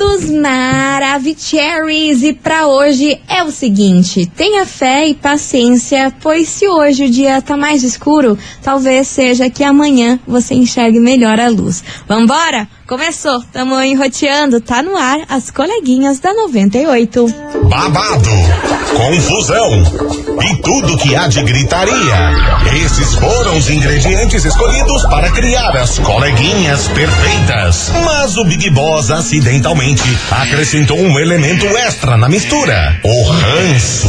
queridos Maravicheries! E para hoje é o seguinte: tenha fé e paciência, pois se hoje o dia tá mais escuro, talvez seja que amanhã você enxergue melhor a luz. Vambora? Começou, tamo enroteando, tá no ar as coleguinhas da 98. Babado, confusão e tudo que há de gritaria. Esses foram os ingredientes escolhidos para criar as coleguinhas perfeitas. Mas o Big Boss acidentalmente acrescentou um elemento extra na mistura: o ranço.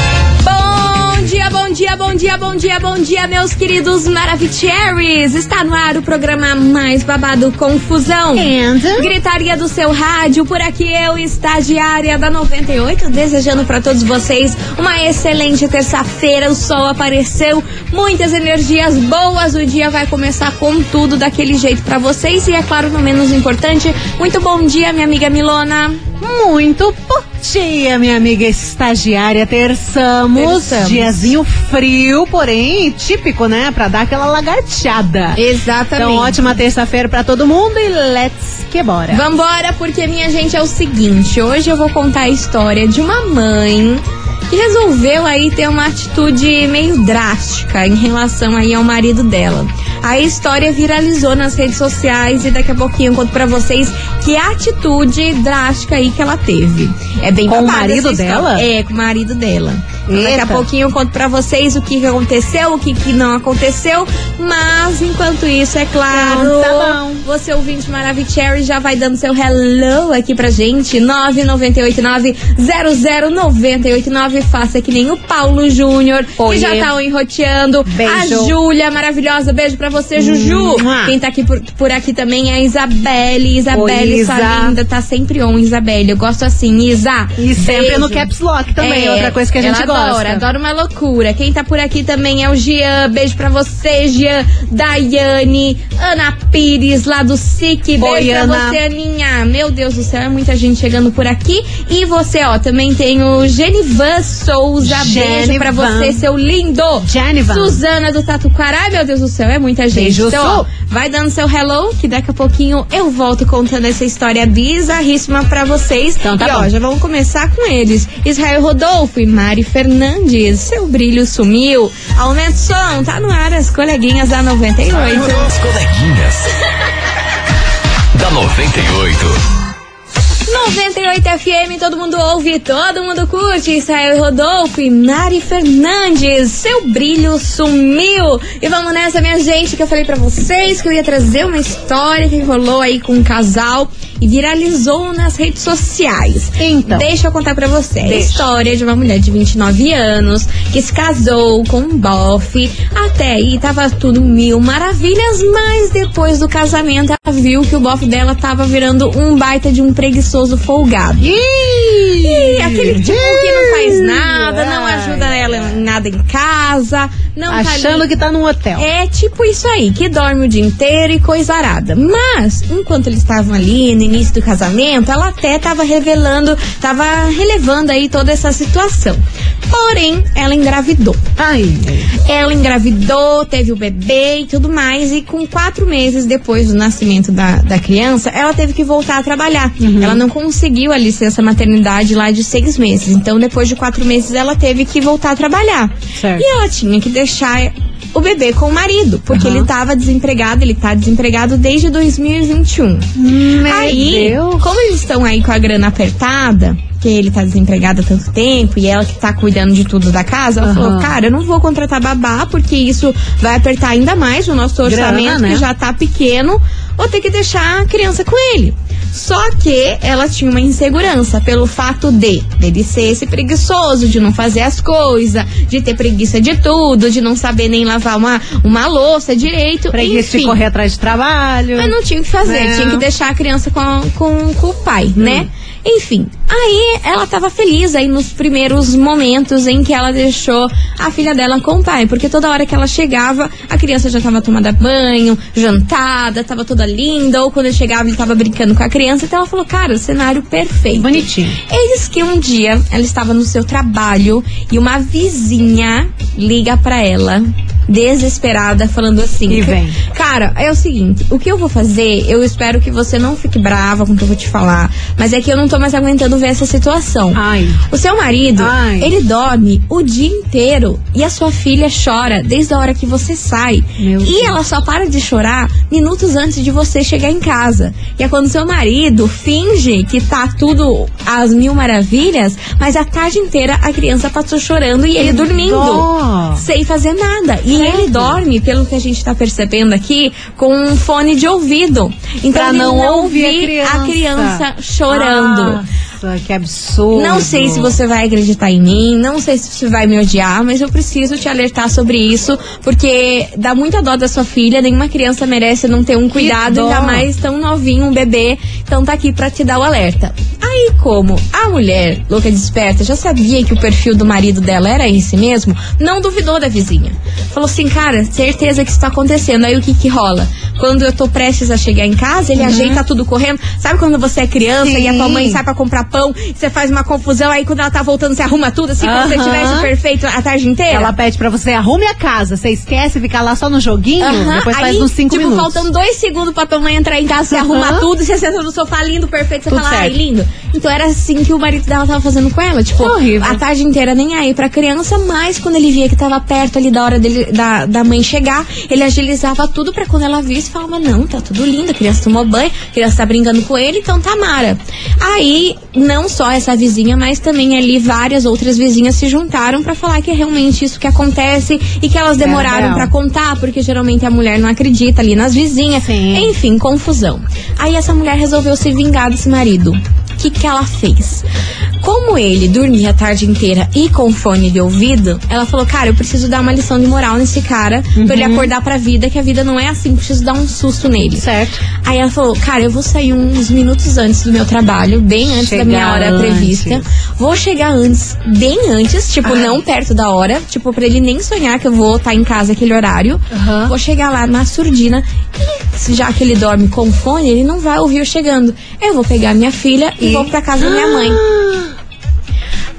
Bom dia, bom dia, bom dia, bom dia, meus queridos Maravicheries! Está no ar o programa mais babado Confusão. And? Gritaria do seu rádio, por aqui eu, estagiária da 98, desejando para todos vocês uma excelente terça-feira. O sol apareceu, muitas energias boas, o dia vai começar com tudo daquele jeito para vocês. E é claro, no menos importante, muito bom dia, minha amiga Milona. Muito bom dia, minha amiga estagiária. Terçamos. Terçamos. Diazinho frio, porém típico, né? Pra dar aquela lagarteada. Exatamente. Então, ótima terça-feira pra todo mundo e let's que bora. Vambora, porque minha gente é o seguinte, hoje eu vou contar a história de uma mãe que resolveu aí ter uma atitude meio drástica em relação aí ao marido dela. A história viralizou nas redes sociais e daqui a pouquinho eu conto pra vocês que atitude drástica aí que ela teve. É bem Com o marido dela? É, com o marido dela. Então, Daqui a pouquinho eu conto pra vocês o que aconteceu, o que, que não aconteceu, mas enquanto isso, é claro, Então, tá bom. você ouvinte Maravicherry já vai dando seu hello aqui pra gente, 998900989, faça que nem o Paulo Júnior, que já tá enroteando, Beijo. a Júlia maravilhosa, beijo pra você, Juju, Mua. quem tá aqui por, por aqui também é a Isabelle, Isabelle, Oi, sua Isa. linda, tá sempre on, Isabelle, eu gosto assim, Isa, E sempre beijo. no caps lock também, É, outra coisa que a gente ela gosta. Adora uma loucura. Quem tá por aqui também é o Gian. Beijo pra você, Gian. Daiane, Ana Pires, lá do SIC. Beijo Oi, pra Ana. você, Aninha. Meu Deus do céu, é muita gente chegando por aqui. E você, ó, também tem o Genivan Souza. Beijo pra Genivan. você, seu lindo. Genivan. Suzana do Tatuquara. Ai, meu Deus do céu, é muita gente. Beijo, então, ó, vai dando seu hello, que daqui a pouquinho eu volto contando essa história bizarríssima pra vocês. Então tá e, ó, bom. já vamos começar com eles. Israel Rodolfo e Mari Fernandes. Seu brilho sumiu. Aumenta o som, tá no ar as coleguinhas da 98. As coleguinhas. da 98. 98 FM, todo mundo ouve, todo mundo curte. Israel Rodolfo e Mari Fernandes. Seu brilho sumiu. E vamos nessa, minha gente, que eu falei pra vocês que eu ia trazer uma história que rolou aí com um casal e viralizou nas redes sociais. Então. Deixa eu contar pra você. É a história de uma mulher de 29 anos que se casou com um bofe. Até aí tava tudo mil maravilhas, mas depois do casamento ela viu que o bofe dela tava virando um baita de um preguiçoso folgado. E aquele tipo que não faz nada, não ajuda ela em nada em casa, não tá Achando ali. que tá num hotel. É tipo isso aí, que dorme o dia inteiro e coisa arada. Mas, enquanto eles estavam ali no início do casamento, ela até tava revelando, tava relevando aí toda essa situação. Porém, ela engravidou. Ai, Ela engravidou, teve o bebê e tudo mais, e com quatro meses depois do nascimento da, da criança, ela teve que voltar a trabalhar. Ela não conseguiu a licença maternidade lá de seis meses. Então, depois de quatro meses, ela teve que voltar a trabalhar. Certo. E ela tinha que deixar o bebê com o marido, porque Aham. ele estava desempregado, ele tá desempregado desde 2021. meu Aí, Deus. como eles estão aí com a grana apertada, que ele tá desempregado há tanto tempo e ela que tá cuidando de tudo da casa, ela Aham. falou, cara, eu não vou contratar babá, porque isso vai apertar ainda mais o nosso Grana, orçamento, né? que já tá pequeno, vou ter que deixar a criança com ele. Só que ela tinha uma insegurança pelo fato de dele ser esse preguiçoso, de não fazer as coisas, de ter preguiça de tudo, de não saber nem lavar uma, uma louça direito. Preguiça de enfim. correr atrás de trabalho. Mas não tinha o que fazer, Não. tinha que deixar a criança com, com, com o pai, né? Enfim, aí ela tava feliz aí nos primeiros momentos em que ela deixou a filha dela com o pai, porque toda hora que ela chegava, a criança já tava tomada banho, jantada, tava toda linda, ou quando ele chegava ele tava brincando com a criança, então ela falou, cara, cenário perfeito. Bonitinho. Eis que um dia ela estava no seu trabalho e uma vizinha liga pra ela, desesperada, falando assim: E vem. Cara, é o seguinte, o que eu vou fazer, eu espero que você não fique brava com o que eu vou te falar, mas é que eu não tô mais aguentando ver essa situação. Ai. O seu marido, Ai. ele dorme o dia inteiro e a sua filha chora desde a hora que você sai. Meu e Deus. ela só para de chorar minutos antes de você chegar em casa. E é quando seu marido finge que tá tudo às mil maravilhas, mas a tarde inteira a criança passou chorando e ele dormindo. dó. Sem fazer nada. E Credo. ele dorme, pelo que a gente tá percebendo aqui, com um fone de ouvido. Então Pra ele não não ouvir a ouvir a criança. criança chorando. Nossa, que absurdo. Não sei se você vai acreditar em mim, não sei se você vai me odiar, mas eu preciso te alertar sobre isso, porque dá muita dó da sua filha, nenhuma criança merece não ter um cuidado, ainda mais tão novinho, um bebê, então tá aqui pra te dar o alerta. Aí como a mulher, louca desperta, já sabia que o perfil do marido dela era esse mesmo, não duvidou da vizinha. Falou assim, cara, certeza que isso tá acontecendo. Aí o que que rola? Quando eu tô prestes a chegar em casa, ele ajeita tudo correndo. Sabe quando você é criança e a tua Sim. mãe sai pra comprar pão, você faz uma confusão, aí quando ela tá voltando, você arruma tudo, assim, como se Aham. tivesse perfeito a tarde inteira? Ela pede pra você arrume a casa. Você esquece ficar lá só no joguinho, depois faz aí, uns 5 tipo, minutos. faltando dois segundos pra tua mãe entrar em casa, você arruma tudo, você senta no sofá lindo, perfeito, você Tudo fala, ai, certo. lindo. Então era assim que o marido dela tava fazendo com ela, tipo, Horrível. a tarde inteira nem aí pra criança, mas quando ele via que tava perto ali da hora dele, da, da mãe chegar, ele agilizava tudo pra quando ela visse, falava, não, tá tudo lindo, a criança tomou banho, a criança tá brincando com ele, então tá mara. Aí, não só essa vizinha, mas também ali várias outras vizinhas se juntaram pra falar que é realmente isso que acontece e que elas demoraram real. pra contar, porque geralmente a mulher não acredita ali nas vizinhas. Sim. Enfim, confusão. Aí essa mulher resolveu se vingar desse marido. O que, que ela fez? Como ele dormia a tarde inteira e com fone de ouvido, ela falou: Cara, eu preciso dar uma lição de moral nesse cara pra ele acordar pra vida, que a vida não é assim, preciso dar um susto nele. Certo. Aí ela falou, cara, eu vou sair uns minutos antes do meu trabalho, bem antes da Chegar minha hora antes. prevista. Vou chegar antes, bem antes, tipo, não perto da hora, tipo, pra ele nem sonhar que eu vou estar em casa aquele horário. Aham. Vou chegar lá na surdina e se já que ele dorme com fone, ele não vai ouvir eu chegando. Eu vou pegar minha filha e, E? vou pra casa da minha mãe.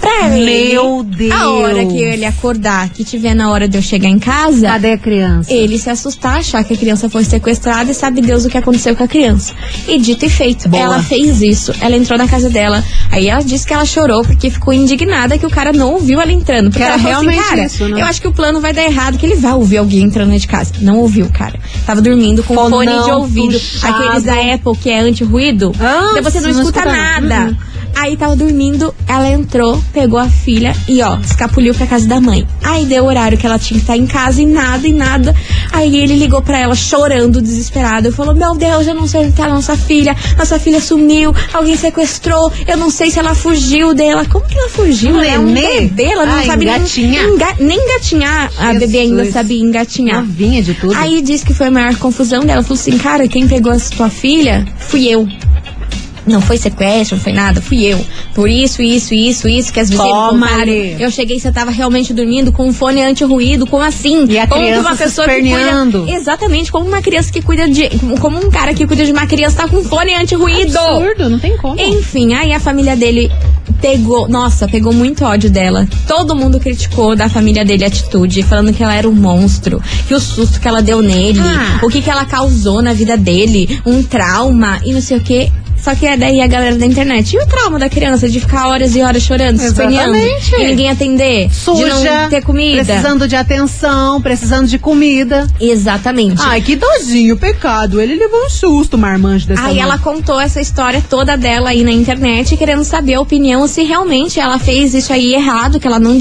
Pra ele, Meu Deus. a hora que ele acordar, que tiver na hora de eu chegar em casa, Cadê a criança? ele se assustar, achar que a criança foi sequestrada e sabe Deus o que aconteceu com a criança. E dito e feito, Boa. ela fez isso. Ela entrou na casa dela. Aí ela disse que ela chorou porque ficou indignada que o cara não ouviu ela entrando. Porque ela falou realmente assim, cara, isso, né? eu acho que o plano vai dar errado, que ele vai ouvir alguém entrando dentro de casa. Não ouviu, cara. Tava dormindo com Fonão fone de ouvido. puxado. Aqueles da Apple que é anti-ruído. Ah, então você não, não escuta, escuta nada. nada. Aí tava dormindo, ela entrou, pegou a filha e ó, escapuliu pra casa da mãe. Aí deu o horário que ela tinha que estar em casa e nada, e nada. Aí ele ligou pra ela chorando, desesperado. Eu falou: Meu Deus, eu não sei onde tá a nossa filha. Nossa filha sumiu, alguém sequestrou. Eu não sei se ela fugiu dela. Como que ela fugiu? Ela é um bebê, ela não Ah, sabe nem engatinhar. enga- nem engatinhar. A bebê ainda sabia engatinhar. Novinha de tudo. Aí disse que foi a maior confusão dela. Falou assim, cara, quem pegou a tua filha fui eu. Não foi sequestro, não foi nada, fui eu. Por isso, isso, isso, isso, que as vizinhas me Toma ali. Eu cheguei, você tava realmente dormindo com um fone anti-ruído, como assim? E a como que criança uma se pessoa esperneando. cuida. Exatamente, como uma criança que cuida de. Como um cara que cuida de uma criança tá com fone anti-ruído. Absurdo, não tem como. Enfim, aí a família dele pegou, nossa, pegou muito ódio dela. Todo mundo criticou da família dele a atitude, falando que ela era um monstro, que o susto que ela deu nele, Ah. o que que ela causou na vida dele, um trauma e não sei o que. Só que é daí a galera da internet. E o trauma da criança de ficar horas e horas chorando, Exatamente. e ninguém atender, de Suja, não ter comida. precisando de atenção, precisando de comida. Exatamente. Ai, que dozinho, pecado. Ele levou um susto, marmanjo dessa Aí mãe. ela contou essa história toda dela aí na internet, querendo saber a opinião se realmente ela fez isso aí errado, que ela não,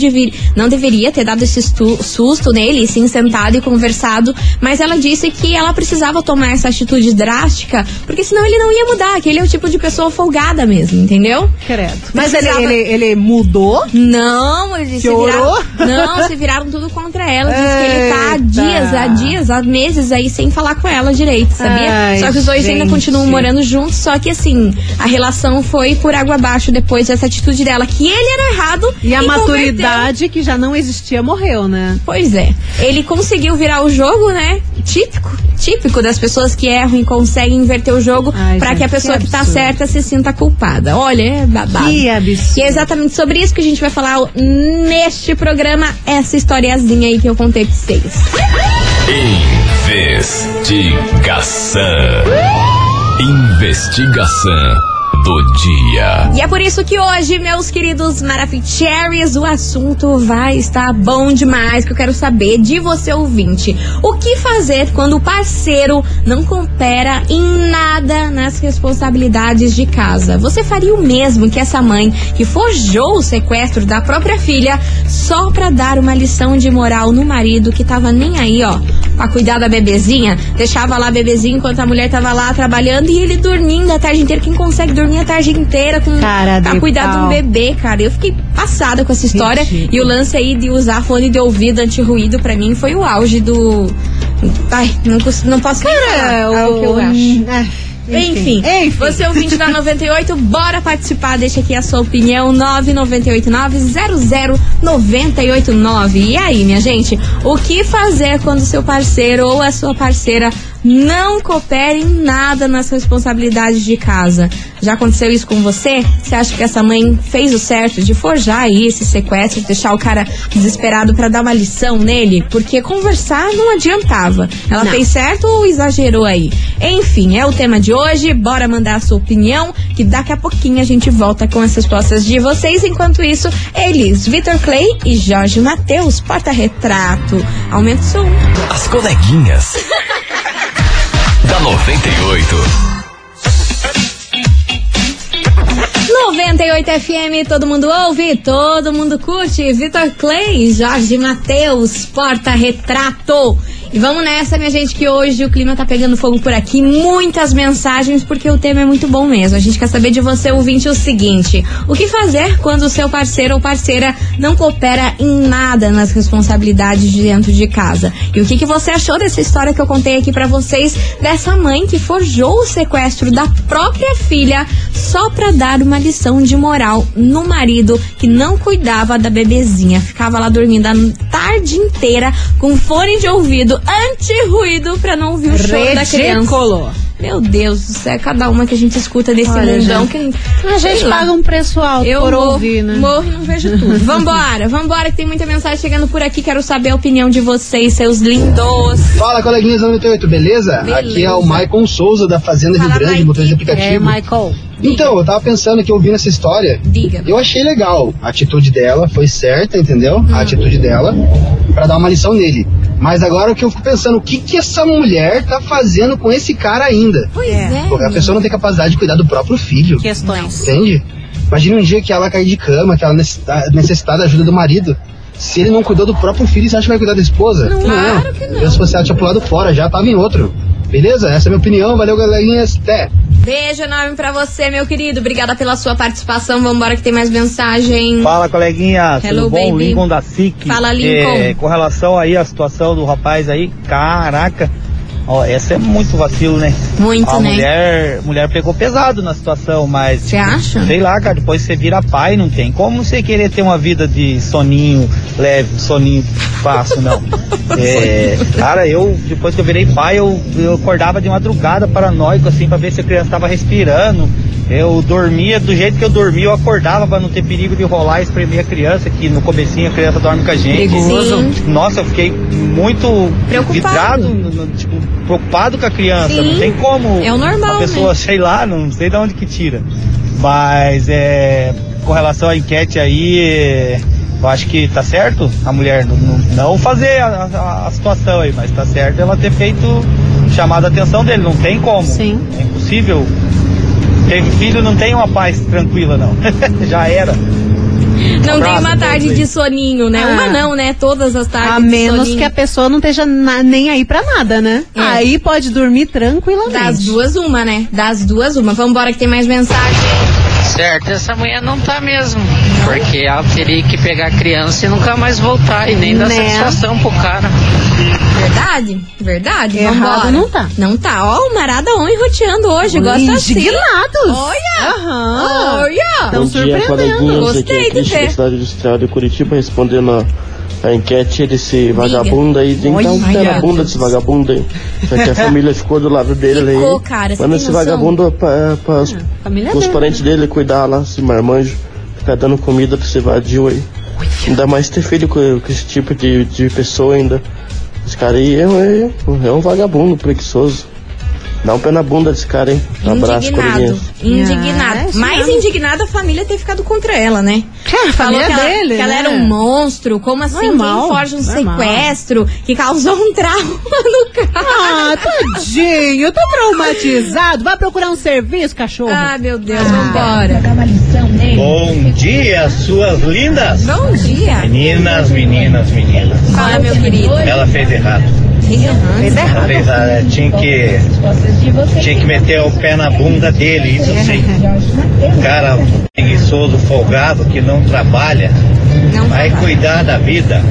não deveria ter dado esse susto nele, sim sentado e conversado. Mas ela disse que ela precisava tomar essa atitude drástica, porque senão ele não ia mudar, que ele é o tipo de pessoa folgada mesmo, entendeu? Credo. Mas ele, Precisava- ele, ele mudou? Não, eles se viraram. Não, se viraram tudo contra ela. Diz que ele tá há dias, há dias, há meses aí sem falar com ela direito, sabia? Ai, só que os dois ainda gente. continuam morando juntos, só que assim, a relação foi por água abaixo depois dessa atitude dela, que ele era errado. E a converteu. maturidade que já não existia morreu, né? Pois é. Ele conseguiu virar o jogo, né? Típico, típico das pessoas que erram e conseguem inverter o jogo gente, que a pessoa que que, tá absurdo. certa se sinta culpada. Olha, é babado. Que absurdo. E é exatamente sobre isso que a gente vai falar neste programa, essa historiazinha aí que eu contei pra vocês. Investigação. Investigação do dia. E é por isso que hoje, meus queridos Maraficheries, o assunto vai estar bom demais, que eu quero saber de você ouvinte. O que fazer quando o parceiro não coopera em nada nas responsabilidades de casa? Você faria o mesmo que essa mãe que forjou o sequestro da própria filha só pra dar uma lição de moral no marido que tava nem aí, ó, pra cuidar da bebezinha? Deixava lá a bebezinha enquanto a mulher tava lá trabalhando e ele dormindo a tarde inteira. Quem consegue dormir a tarde inteira com Cara pra cuidar de um pau. bebê, cara? Eu fiquei passada com essa história. Ridículo. E o lance aí de usar fone de ouvido anti-ruído pra mim foi o auge do. Ai, não, não posso nem falar. É o que eu acho. Ah, Enfim, Enfim. você ouvinte da 98, bora participar, deixa aqui a sua opinião, 998900989. E aí, minha gente, o que fazer quando seu parceiro ou a sua parceira não coopera em nada nas responsabilidades de casa? Já aconteceu isso com você? Você acha que essa mãe fez o certo de forjar aí esse sequestro, deixar o cara desesperado pra dar uma lição nele? Porque conversar não adiantava. Ela Não. fez certo ou exagerou aí? Enfim, é o tema de hoje. Bora mandar a sua opinião, que daqui a pouquinho a gente volta com as respostas de vocês. Enquanto isso, eles, Vitor Clay e Jorge Matheus, porta-retrato. Aumenta o som. As coleguinhas. da 98. 98 FM, todo mundo ouve, todo mundo curte. Vitor Clay, Jorge Matheus, porta-retrato. E vamos nessa, minha gente, que hoje o clima tá pegando fogo por aqui. Muitas mensagens, porque o tema é muito bom mesmo. A gente quer saber de você, ouvinte, o seguinte: o que fazer quando o seu parceiro ou parceira não coopera em nada nas responsabilidades de dentro de casa? E o que, que você achou dessa história que eu contei aqui pra vocês, dessa mãe que forjou o sequestro da própria filha só pra dar uma lição de moral no marido que não cuidava da bebezinha? Ficava lá dormindo a tarde inteira com fone de ouvido anti-ruído pra não ouvir o choro da criança. Meu Deus do céu, cada uma que a gente escuta desse Olha, mundão gente, que A gente lá. paga um preço alto Eu por morro, ouvir, né? morro e não vejo tudo. Vambora, vambora, que tem muita mensagem chegando por aqui. Quero saber a opinião de vocês, seus lindos. Fala, coleguinhas da 98, beleza? Beleza. Aqui é o Maicon Souza da Fazenda Fala, Rio Grande, motorista de É, aplicativo. Michael. Então, eu tava pensando que ouvindo essa história, Diga. eu achei legal. A atitude dela foi certa, entendeu? A atitude dela, pra dar uma lição nele. Mas agora o que eu fico pensando, o que que essa mulher tá fazendo com esse cara ainda? Pois É. é. Porque a pessoa não tem capacidade de cuidar do próprio filho. Questões. Entende? Imagina um dia que ela cair de cama, que ela necessita- necessitar da ajuda do marido. Se ele não cuidou do próprio filho, você acha que vai cuidar da esposa? Não, claro que não. Eu, se fosse ela, tinha pulado fora, já tava em outro. Beleza? Essa é a minha opinião. Valeu, galerinhas. Até. Beijo enorme pra você, meu querido. Obrigada pela sua participação. Vambora que tem mais mensagem. Fala, coleguinha, Hello, tudo bom? baby. Lincoln da SIC. Fala, Lincoln. É, com relação aí à situação do rapaz aí, caraca, ó, essa é muito vacilo, né? Muito, A né? mulher, mulher pegou pesado na situação, mas... Você acha? Sei lá, cara, depois você vira pai, não tem como você querer ter uma vida de soninho leve, soninho fácil, não. É, cara, eu, depois que eu virei pai, eu, eu acordava de madrugada paranoico, assim, pra ver se a criança tava respirando. Eu dormia do jeito que eu dormia, eu acordava pra não ter perigo de rolar e espremer a criança, que no comecinho a criança dorme com a gente. Perigoso. Nossa, eu fiquei muito Preocupado. vidrado, tipo, preocupado com a criança. Sim. Não tem como É o normal, a pessoa, né? sei lá, não sei de onde que tira. Mas é, com relação à enquete aí, é, eu acho que tá certo a mulher não, não- não fazer a, a- a situação aí, mas tá certo ela ter feito chamado a atenção dele. Não tem como. Sim. É impossível. Teve filho, não tem uma paz tranquila, não. Já era. Não tem abraço uma a tarde de soninho, né? Ah. Uma não, né? Todas as tardes A menos que a pessoa não esteja na- nem aí pra nada, né? É. Aí pode dormir tranquilamente. Das duas, uma, né? Das duas, uma. Vambora que tem mais mensagem. Certo, essa mulher não tá mesmo. Porque ela teria que pegar a criança e nunca mais voltar e nem dar Né? satisfação pro cara. Verdade? Verdade? Errado não tá. Não tá. Ó, o Marada on enroteando hoje. Gosta assim. Indignados. Olha! Aham. Olha! Tão Bom dia, surpreendendo. Aqui Gostei de ver. da cidade industrial de Curitiba, respondendo a, a enquete desse vagabundo aí. Então, pé na bunda desse vagabundo aí. Já que a família ficou do lado dele Ficou, aí. cara, Manda esse vagabundo pra, pra, os- parentes dele cuidar lá, esse marmanjo. Ficar dando comida pra esse vadio aí. Ainda mais ter filho com, com esse tipo de, de pessoa ainda. Esse cara aí é, é, é um vagabundo preguiçoso. Dá um pé na bunda desse cara, hein? Um abraço, Indignado. Indignado. Ah, é Mais mesmo. indignada a família ter ficado contra ela, né? É, a Falou família que ela, dele, que ela né? era um monstro. Como assim? Normal, Quem forja um normal. sequestro que causou um trauma no cara? Ah, tadinho, eu tô traumatizado. Vai procurar um serviço, cachorro. Ah, meu Deus, vambora. Bom dia, suas lindas! Bom dia. Meninas, meninas, meninas. Fala, meu querido. Ela fez errado. Fez errado. Tinha que, tinha que meter o pé na bunda dele, isso sim. Cara preguiçoso, folgado, que não trabalha. Não Vai trabalha. cuidar da vida.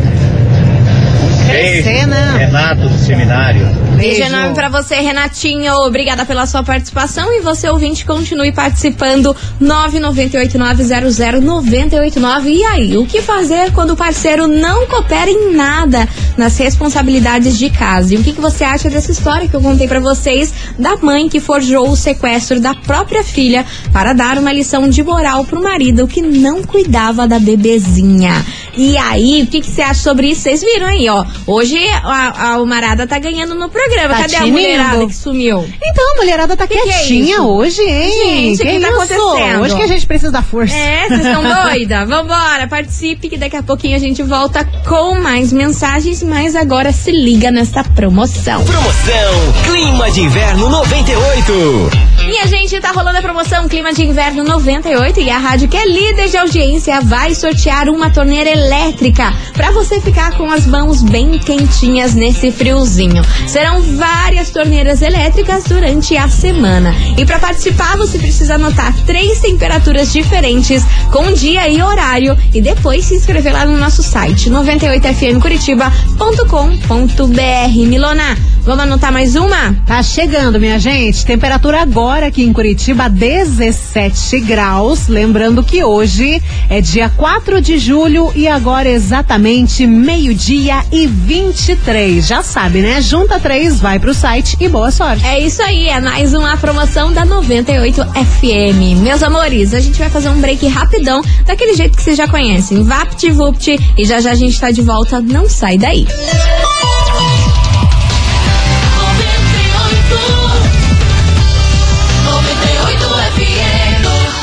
Crescer, né? Renato do seminário. Beijo enorme pra você, Renatinho. Obrigada pela sua participação. E você, ouvinte, continue participando. 998900989. E aí, o que fazer quando o parceiro não coopera em nada nas responsabilidades de casa? E o que, que você acha dessa história que eu contei pra vocês da mãe que forjou o sequestro da própria filha para dar uma lição de moral pro marido que não cuidava da bebezinha? E aí, o que, que você acha sobre isso? Vocês viram aí, ó. Hoje a, a Almarada tá ganhando no programa. Tá Cadê a tinindo. mulherada que sumiu? Então, a mulherada tá Que que é quietinha hoje, hein? Gente, o que tá isso? acontecendo? Hoje que a gente precisa da força. É, vocês estão doida? Vambora, participe que daqui a pouquinho a gente volta com mais mensagens, mas agora se liga nessa promoção. Promoção Clima de Inverno 98. Minha gente, tá rolando a promoção Clima de Inverno 98 e a rádio que é líder de audiência vai sortear uma torneira elétrica pra você ficar com as mãos bem quentinhas nesse friozinho. Serão várias torneiras elétricas durante a semana. E pra participar, você precisa anotar três temperaturas diferentes com dia e horário e depois se inscrever lá no nosso site 98fmcuritiba.com.br. Milona, vamos anotar mais uma? Tá chegando, minha gente. Temperatura agora aqui em Curitiba, 17 graus. Lembrando que hoje é dia 4 de julho e agora exatamente meio-dia e 23. Já sabe, né? Junta três, vai pro site e boa sorte. É isso aí, é mais uma promoção da 98 FM. Meus amores, a gente vai fazer um break rapidão, daquele jeito que vocês já conhecem. VaptVupt e já já a gente tá de volta, não sai daí.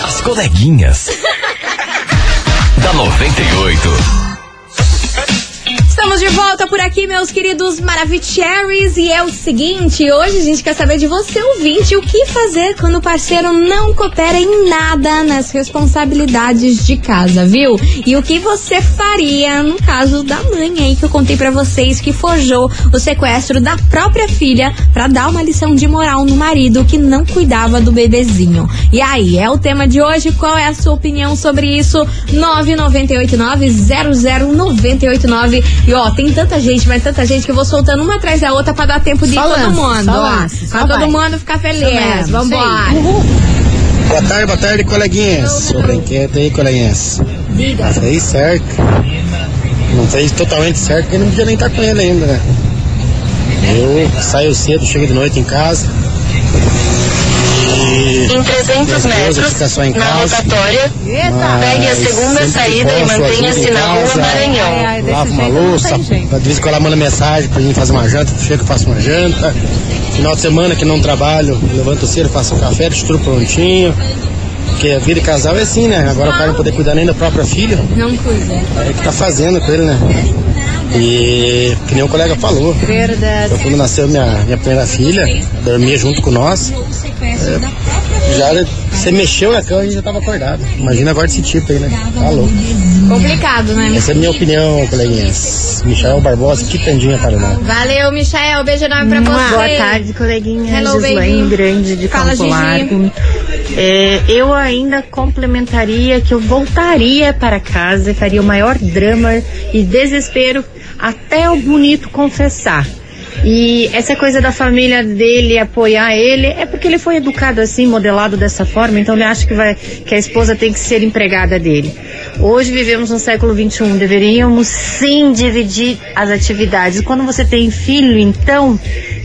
As coleguinhas. da 98. Estamos de volta por aqui, meus queridos Maravicheries. E é o seguinte: hoje a gente quer saber de você, ouvinte, o que fazer quando o parceiro não coopera em nada nas responsabilidades de casa, viu? E o que você faria no caso da mãe aí que eu contei pra vocês que forjou o sequestro da própria filha pra dar uma lição de moral no marido que não cuidava do bebezinho. E aí, é o tema de hoje. Qual é a sua opinião sobre isso? 998900989. E ó, tem tanta gente, mas tanta gente que eu vou soltando uma atrás da outra pra dar tempo de ir Só todo mundo. só ó. lance, só pra todo vai. mundo ficar feliz. Vambora. Boa tarde, boa tarde, coleguinhas. Sobre a enquete aí, coleguinhas. Diga. Fez certo. Não fez totalmente certo, porque não podia nem estar com ele ainda, né? Eu saio cedo, chego de noite em casa. E Em 300 minha esposa metros, fica só em na rotatória, Eita! pegue a segunda saída e mantenha-se na rua Maranhão. ai, desse Lavo uma louça, de vez em quando ela manda mensagem pra mim fazer uma janta, chego e faço uma janta. Final de semana que não trabalho, levanto cedo, faço um café, deixo tudo prontinho. Porque a vida de casal é assim, né? Agora o cara não poder cuidar nem da própria filha, Não cuida. é o que tá fazendo com ele, né? E que nem o colega falou. Verdade. Eu, quando nasceu minha, minha primeira filha, dormia junto com nós. Própria Já Você mexeu na cama e já tava acordado. Imagina agora desse tipo aí, né? Tá louco. Complicado, né? Essa é a minha opinião, coleguinhas. Michael Barbosa, Quitandinha, Paraná. Valeu, Michael. Beijo enorme pra você. Boa tarde, coleguinha. Hello, Gislaine baby. Grande de Fala, Campo. Largo. É, eu ainda complementaria que eu voltaria para casa e faria o maior drama e desespero até o bonito confessar. E essa coisa da família dele apoiar ele é porque ele foi educado assim, modelado dessa forma, então ele acha que, vai, que a esposa tem que ser empregada dele. Hoje vivemos no século XXI, deveríamos sim dividir as atividades. Quando você tem filho, então,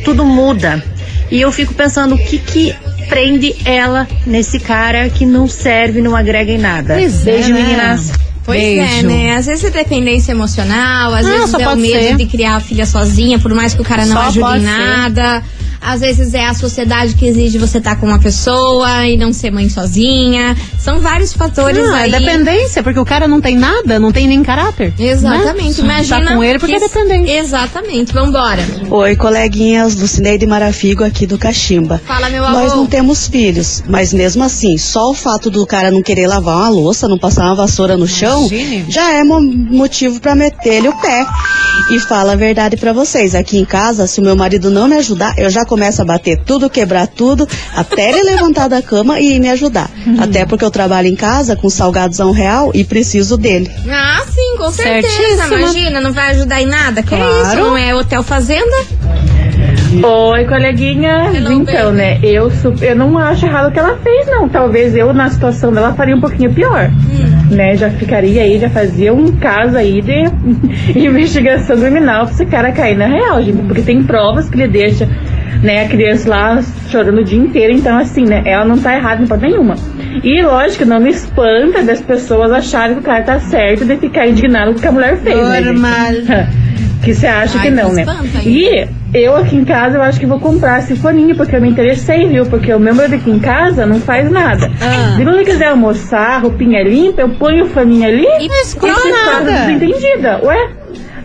tudo muda. E eu fico pensando o que que prende ela nesse cara que não serve, não agrega em nada. Pois é, Beijo, né? meninas. Pois é, Beijo. né? Às vezes é dependência emocional, às Ah, vezes é o medo ser. de criar a filha sozinha, por mais que o cara não Só ajude em ser. Às vezes é a sociedade que exige você estar com uma pessoa e não ser mãe sozinha. São vários fatores Não, é aí. dependência, porque o cara não tem nada, não tem nem caráter. Exatamente. Né? Imagina. Tá com ele porque que é dependente. Exatamente. Vambora. Oi, coleguinhas, Lucineide Marafigo aqui do Cachimba. Fala, meu Nós amor. não temos filhos, mas mesmo assim, só o fato do cara não querer lavar uma louça, não passar uma vassoura no chão, Imagine. já é mo- motivo pra meter-lhe o pé. E fala a verdade pra vocês, aqui em casa, se o meu marido não me ajudar, eu já começo a bater tudo, quebrar tudo, até ele levantar da cama e ir me ajudar. Até porque eu trabalho em casa com salgados a um real e preciso dele. Ah, sim, com certeza. Certíssima. Imagina, não vai ajudar em nada. Que Claro. isso? Não é hotel fazenda? Oi, coleguinha. Hello, então, baby. né, eu, eu não acho errado o que ela fez, não. Talvez eu, na situação dela, faria um pouquinho pior. Hum. Né, já ficaria aí, já fazia um caso aí de investigação criminal pra esse cara cair na real, gente. Porque tem provas que ele deixa, né, a criança lá chorando o dia inteiro. Então, assim, né, ela não tá errada em parte nenhuma. E, lógico, não me espanta das pessoas acharem que o cara tá certo de ficar indignado com o que a mulher fez, né? Normal. que você acha Ai, que não, né? espanta? E eu aqui em casa, eu acho que vou comprar esse foninho, porque eu me interessei, viu? Porque o meu marido aqui em casa não faz nada. Ah. Se ele quiser almoçar, roupinha limpa, eu ponho o foninho ali E e fica nada. desentendida. Ué?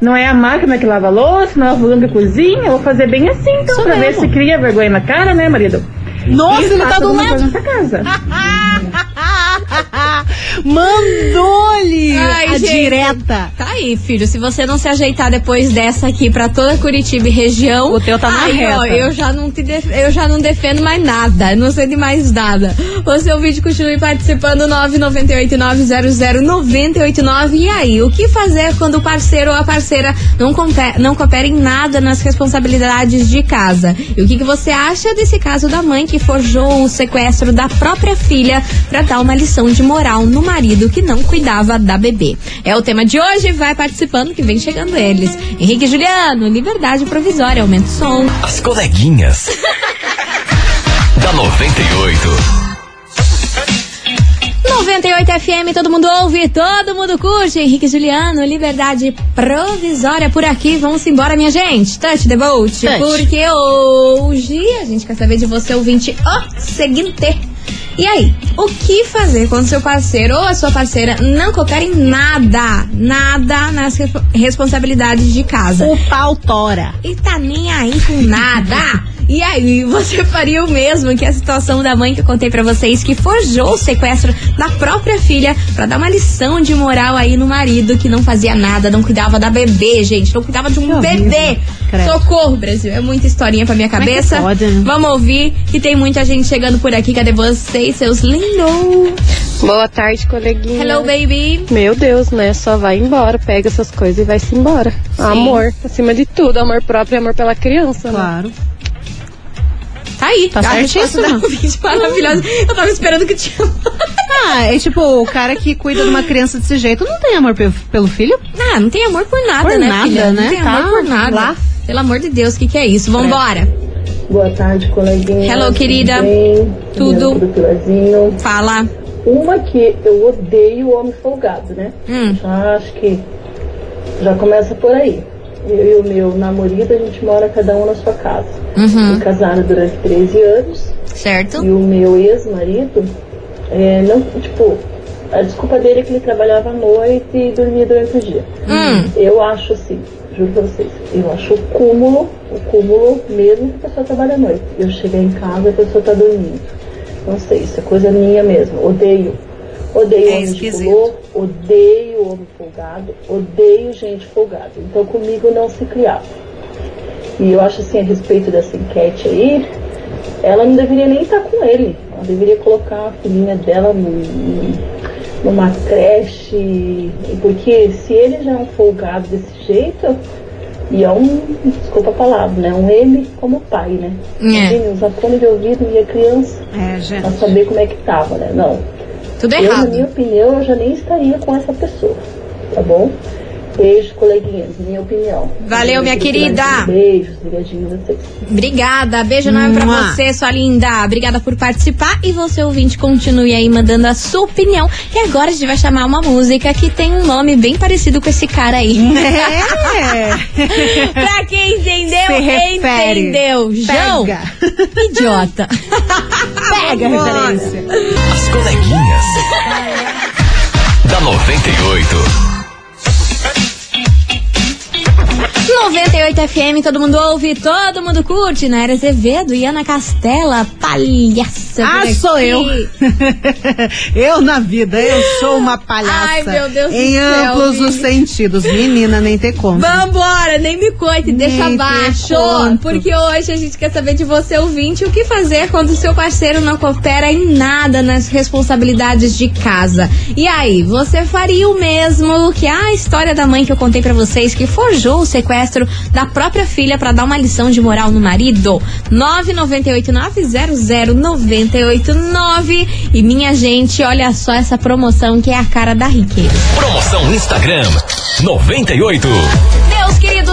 Não é a máquina que lava a louça, não é o fogão que cozinha, eu vou fazer bem assim, então, Isso pra ver mesmo. se cria vergonha na cara, né, marido? Nossa, ele tá do lado. casa. Mandou-lhe a gente. direta. Tá aí, filho. Se você não se ajeitar depois dessa aqui pra toda Curitiba e região. O teu tá na aí, ó, reta. eu já não te def- eu já não defendo mais nada. Não sei de mais nada. O seu vídeo continue participando 998900989. E aí, o que fazer quando o parceiro ou a parceira não, compe- não coopera em nada nas responsabilidades de casa? E o que, que você acha desse caso da mãe que forjou o sequestro da própria filha pra dar uma lição de moral no marido que não cuidava da bebê? É o tema de hoje, vai participando que vem chegando eles. Henrique e Juliano, liberdade provisória, aumenta o som. As coleguinhas. da 98. 98 FM, todo mundo ouve, todo mundo curte. Henrique e Juliano, liberdade provisória por aqui. Vamos embora, minha gente. Touch the boat. Touch. Porque hoje a gente quer saber de você, ouvinte, o seguinte. E aí, o que fazer quando seu parceiro ou a sua parceira não coopera em nada, nada nas re- responsabilidades de casa? O pau tora. e tá nem aí com nada. E aí, você faria o mesmo que a situação da mãe que eu contei pra vocês, que forjou o sequestro da própria filha pra dar uma lição de moral aí no marido que não fazia nada, não cuidava da bebê, gente, não cuidava de um Que bebê. Credo. Socorro, Brasil. É muita historinha pra minha é cabeça. pode, né? Vamos ouvir que tem muita gente chegando por aqui. Cadê vocês, seus lindos? Boa tarde, coleguinha. Hello, baby. Meu Deus, né? Só vai embora, pega essas coisas e vai-se embora. Amor, acima de tudo, amor próprio e amor pela criança, né? Claro. Tá aí. Tá certíssima. da ouvinte maravilhosa. Eu tava esperando que tinha. Ah, é tipo, o cara que cuida de uma criança desse jeito não tem amor pe- pelo filho? Ah, não tem amor por nada, Por né, nada, filha? né? Não tem Tá amor por nada. lá. Pelo amor de Deus, o que, que é isso? Vambora. Boa tarde, coleguinha. Hello, querida. Bem? Tudo. Tudo pilarzinho. Fala. Uma que eu odeio homem folgado, né? Hum. Já acho que já começa por aí. Eu e o meu namorado, a gente mora cada um na sua casa. Uhum. Fui casada durante 13 anos. Certo. E o meu ex-marido, é, não, tipo, a desculpa dele é que ele trabalhava à noite e dormia durante o dia. Hum. Eu acho assim, juro pra vocês, eu acho o cúmulo, o cúmulo mesmo que a pessoa trabalha à noite. Eu chegar em casa e a pessoa tá dormindo. Não sei, isso é coisa minha mesmo. Odeio. Odeio É homem de esquisito. color, odeio homem folgado, odeio gente folgada. Então comigo não se criava. E eu acho assim, a respeito dessa enquete aí, ela não deveria nem estar com ele. Ela deveria colocar a filhinha dela num- numa creche. Porque se ele já é um folgado desse jeito, e é um, desculpa a palavra, né? Um M como pai, né? É. Imagina, usar fone de ouvido e a criança É, gente. pra saber como é que tava, né? Não. Tudo eu, errado. na minha opinião, eu já nem estaria com essa pessoa, tá bom? Beijo, coleguinhas, minha opinião. Valeu, minha querida. Beijos, ligadinho vocês. Obrigada, beijo enorme pra você, sua linda. Obrigada por participar e você ouvinte continue aí mandando a sua opinião. E agora a gente vai chamar uma música que tem um nome bem parecido com esse cara aí. É. pra quem entendeu, entendeu. João, Pega. idiota. Pega a referência. As coleguinhas. da 98. 98 FM, todo mundo ouve, todo mundo curte. Naira Azevedo e Ana Castela, palhaça. Ah, sou eu. eu na vida, eu sou uma palhaça. Ai, meu Deus do Em céu, amplos os sentidos. Menina, nem ter como. Vambora, nem me conte, deixa abaixo. Porque hoje a gente quer saber de você, ouvinte, o que fazer quando o seu parceiro não coopera em nada nas responsabilidades de casa. E aí, você faria o mesmo que a história da mãe que eu contei pra vocês, que forjou o sequestro da própria filha pra dar uma lição de moral no marido? 998900989. E minha gente, olha só essa promoção que é a cara da riqueza. Promoção Instagram 98.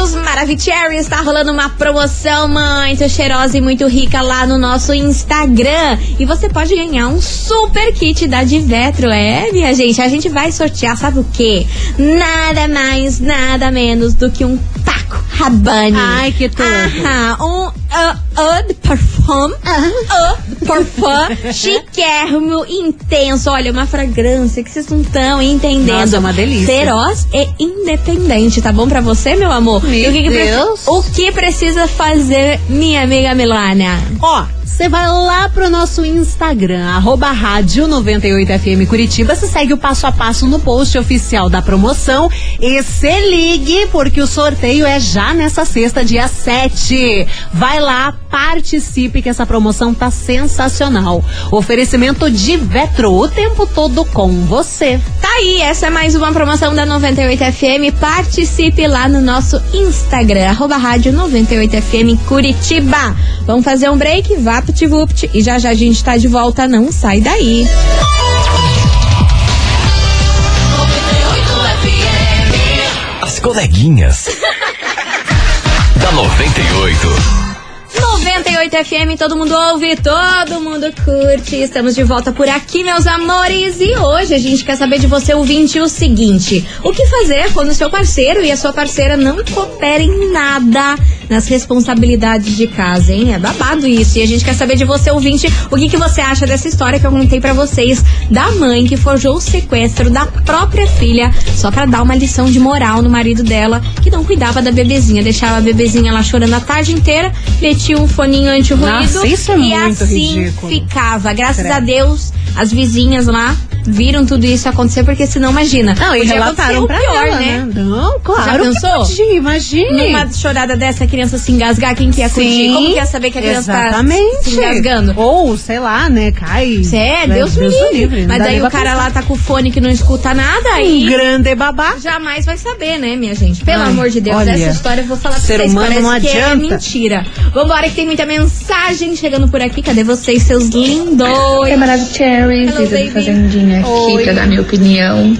Queridos Maravicherry, está rolando uma promoção muito cheirosa e muito rica lá no nosso Instagram. E você pode ganhar um super kit da Divetro. É, minha gente, a gente vai sortear, sabe o quê? Nada mais, nada menos do que um Paco Rabanne. Ai, que tudo. Aham, um uh, uh, de perfume. Uh, perfume chiquérrimo, intenso. Olha, uma fragrância que vocês não estão entendendo. Nossa, é uma delícia. Feroz e independente, tá bom pra você, meu amor? Meu e o que, que Deus. o que precisa fazer, minha amiga Milana? Ó, você vai lá pro nosso Instagram, arroba rádio 98FM Curitiba, você segue o passo a passo no post oficial da promoção e se ligue, porque o sorteio é já nessa sexta, dia 7. Vai lá, participe que essa promoção tá sensacional. Oferecimento de Vetro, o tempo todo com você. Tá aí, essa é mais uma promoção da 98FM. Participe lá no nosso Instagram, arroba rádio 98FM Curitiba. Vamos fazer um break, vapt-vupt, e já já a gente tá de volta, não sai daí. As coleguinhas. da 98. 98 FM, todo mundo ouve, todo mundo curte. Estamos de volta por aqui, meus amores. E hoje a gente quer saber de você, ouvinte, o seguinte: o que fazer quando o seu parceiro e a sua parceira não cooperem em nada nas responsabilidades de casa, hein? É babado isso. E a gente quer saber de você, ouvinte, o que, que você acha dessa história que eu contei pra vocês da mãe que forjou o sequestro da própria filha só pra dar uma lição de moral no marido dela que não cuidava da bebezinha, deixava a bebezinha lá chorando a tarde inteira, metia um foninho anti-ruído Nossa, isso é e muito assim ridículo. ficava. Graças Credo. a Deus, as vizinhas lá viram tudo isso acontecer, porque senão imagina. Não, e relataram pra pior, ela, né? né? Não, claro Já que pensou? podia, imagine. Numa chorada dessa, a criança se engasgar, quem que ia Como que ia saber que a criança exatamente. tá se engasgando? Ou, sei lá, né, cai. É, né, Deus me livre. Mas daí o cara pensar. lá tá com o fone que não escuta nada Um aí. grande babá. Jamais vai saber, né, minha gente? Pelo Ai, amor de Deus, olha, essa história eu vou falar pra ser vocês. humano não que é adianta. mentira. Vambora que tem muita mensagem chegando por aqui. Cadê vocês, seus lindos? É maravilhoso, Cherry, baby. do Fazendinha aqui Oi. pra dar minha opinião.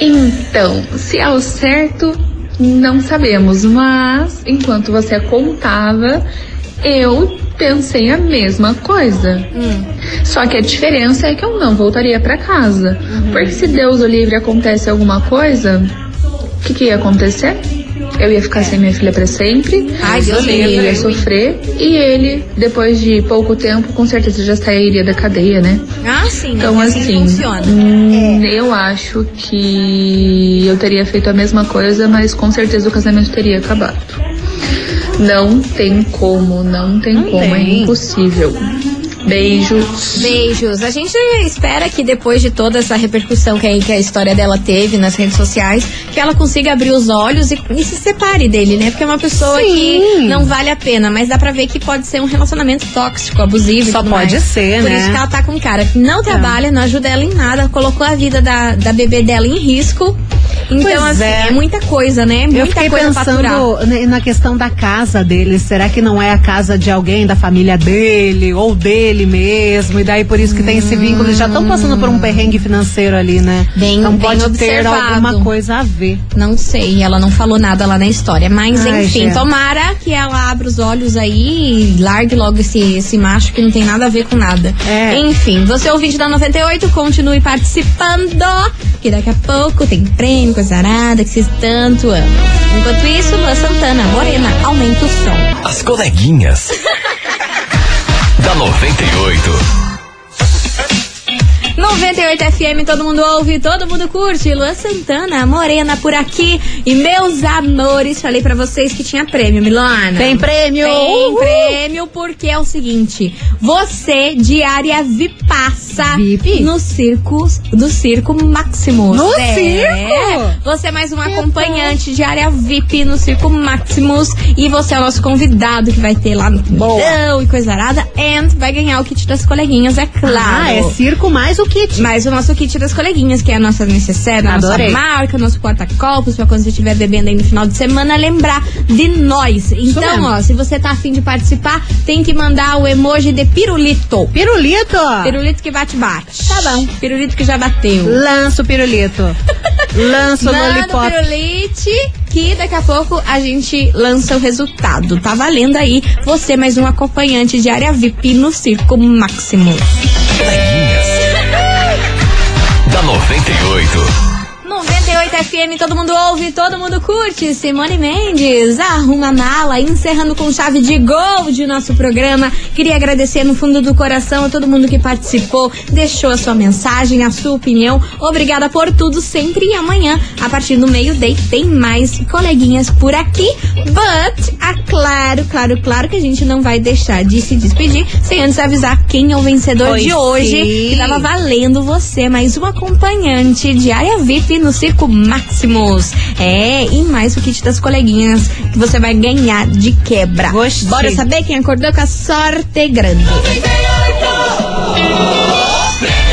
Então, se é o certo, não sabemos, mas enquanto você contava, eu pensei a mesma coisa. Hum. Só que a diferença é que eu não voltaria pra casa. Uhum. Porque se Deus o livre acontece alguma coisa, o que, que ia acontecer? Eu ia ficar sem minha filha pra sempre. Ai, Deus ele livre. ia sofrer. E ele, depois de pouco tempo, com certeza já sairia da cadeia, né? Ah, sim, Então? Que assim, funciona. hum, eu acho que eu teria feito a mesma coisa, mas com certeza o casamento teria acabado. Não tem como, não tem Não como, é tem. impossível. Beijos. Beijos. A gente espera que depois de toda essa repercussão que, que a história dela teve nas redes sociais, que ela consiga abrir os olhos e, e se separe dele, né? Porque é uma pessoa Sim. que não vale a pena, mas dá pra ver que pode ser um relacionamento tóxico, abusivo. e Só pode mais. ser, Por né? isso que ela tá com um cara que não trabalha, não ajuda ela em nada, colocou a vida da, da bebê dela em risco. Então, Pois assim, é. é. muita coisa, né? Muita Eu fiquei pensando na questão da casa dele. Será que não é a casa de alguém da família dele ou dele mesmo? E daí por isso que tem esse vínculo. Eles já estão passando por um perrengue financeiro ali, né? Bem, então bem pode ter alguma coisa a ver. Não sei, ela não falou nada lá na história. Mas Ai, enfim, gente. tomara que ela abra os olhos aí e largue logo esse, esse macho que não tem nada a ver com nada. É. Enfim, você ouvinte da 98, continue participando, que daqui a pouco tem prêmio, coisa arada, que vocês tanto amam. Enquanto isso, Lua Santana, Morena, aumenta o som. As coleguinhas. da 98. 98 FM, todo mundo ouve, todo mundo curte. Luan Santana, Morena por aqui. E meus amores, falei pra vocês que tinha prêmio, Milana. Tem prêmio! Tem Uhul! prêmio, porque é o seguinte: você, diária Vipassa, VIP? no circo, do Circo Maximus. No É. circo? Você é mais um acompanhante diária VIP no Circo Maximus. E você é o nosso convidado que vai ter lá no telão e coisa arada. And vai ganhar o kit das coleguinhas, é claro. Ah, é circo mais o kit. Mas o nosso kit das coleguinhas, que é a nossa necessaire, a nossa marca, nosso porta-copos, pra quando você estiver bebendo aí no final de semana, lembrar de nós. Então, ó, se você tá afim de participar, tem que mandar o emoji de pirulito. Pirulito! Pirulito que bate-bate. Tá bom. Pirulito que já bateu. Lança o pirulito. Lança o o lollipop. pirulite que daqui a pouco a gente lança o resultado. Tá valendo aí você mais um acompanhante de área VIP no Circo Máximo. Da 98. 98 FM, todo mundo ouve, todo mundo curte. Simone Mendes, arruma a mala, encerrando com chave de gol de nosso programa. Queria agradecer no fundo do coração a todo mundo que participou, deixou a sua mensagem, a sua opinião. Obrigada por tudo sempre e amanhã, a partir do meio-day, tem mais coleguinhas por aqui. But, ah, claro, claro, claro que a gente não vai deixar de se despedir sem antes avisar quem é o vencedor Pois de hoje, sim. que tava valendo você, mais um acompanhante de área VIP no Circo Maximus. É, e mais o kit das coleguinhas que você vai ganhar de quebra. Gostei. Bora saber quem acordou com a sorte grande.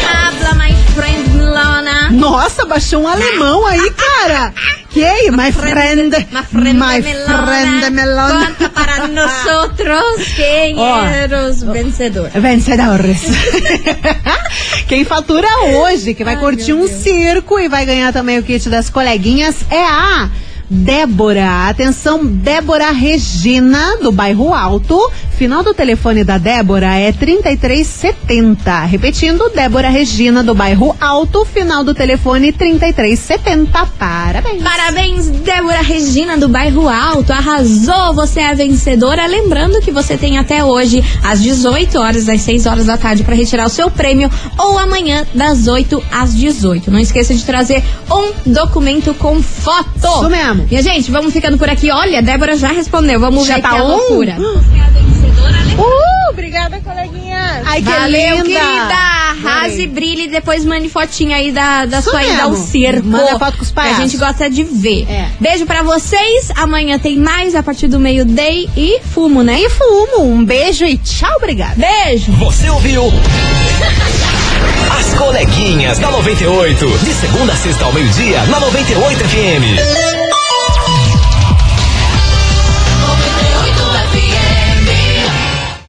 Habla, my friend Milona. Nossa, baixou um alemão aí, cara. Aí, my friend. My friend My friend Melona. Conta para nosotros quem Ó. era os vencedor. Vencedores. Quem fatura hoje, que vai curtir um circo e vai ganhar também o kit das coleguinhas, é a Débora. Atenção, Débora Regina, do bairro Alto. Final do telefone da Débora é 3370. Repetindo, Débora Regina, do bairro Alto. Final do telefone 3370. Parabéns. Parabéns, Débora Regina do Bairro Alto. Arrasou, você é a vencedora. Lembrando que você tem até hoje, às 18 horas, às 6 horas da tarde, para retirar o seu prêmio, ou amanhã, das 8 às 18. Não esqueça de trazer um documento com foto. Isso mesmo. Minha gente, vamos ficando por aqui. Olha, a Débora já respondeu. Vamos Já ver tá que é on? loucura. Uh, obrigada, coleguinha. Ai, que Valeu, linda. querida. Arrase, brilhe e depois mande fotinha aí da, da Isso sua ida ao circo. Manda foto com os que A gente gosta de ver. É. Beijo pra vocês. Amanhã tem mais a partir do meio-day e fumo, né? E fumo. Um beijo e tchau, obrigada. Beijo. Você ouviu? As coleguinhas da 98. De segunda a sexta ao meio-dia, na 98 FM.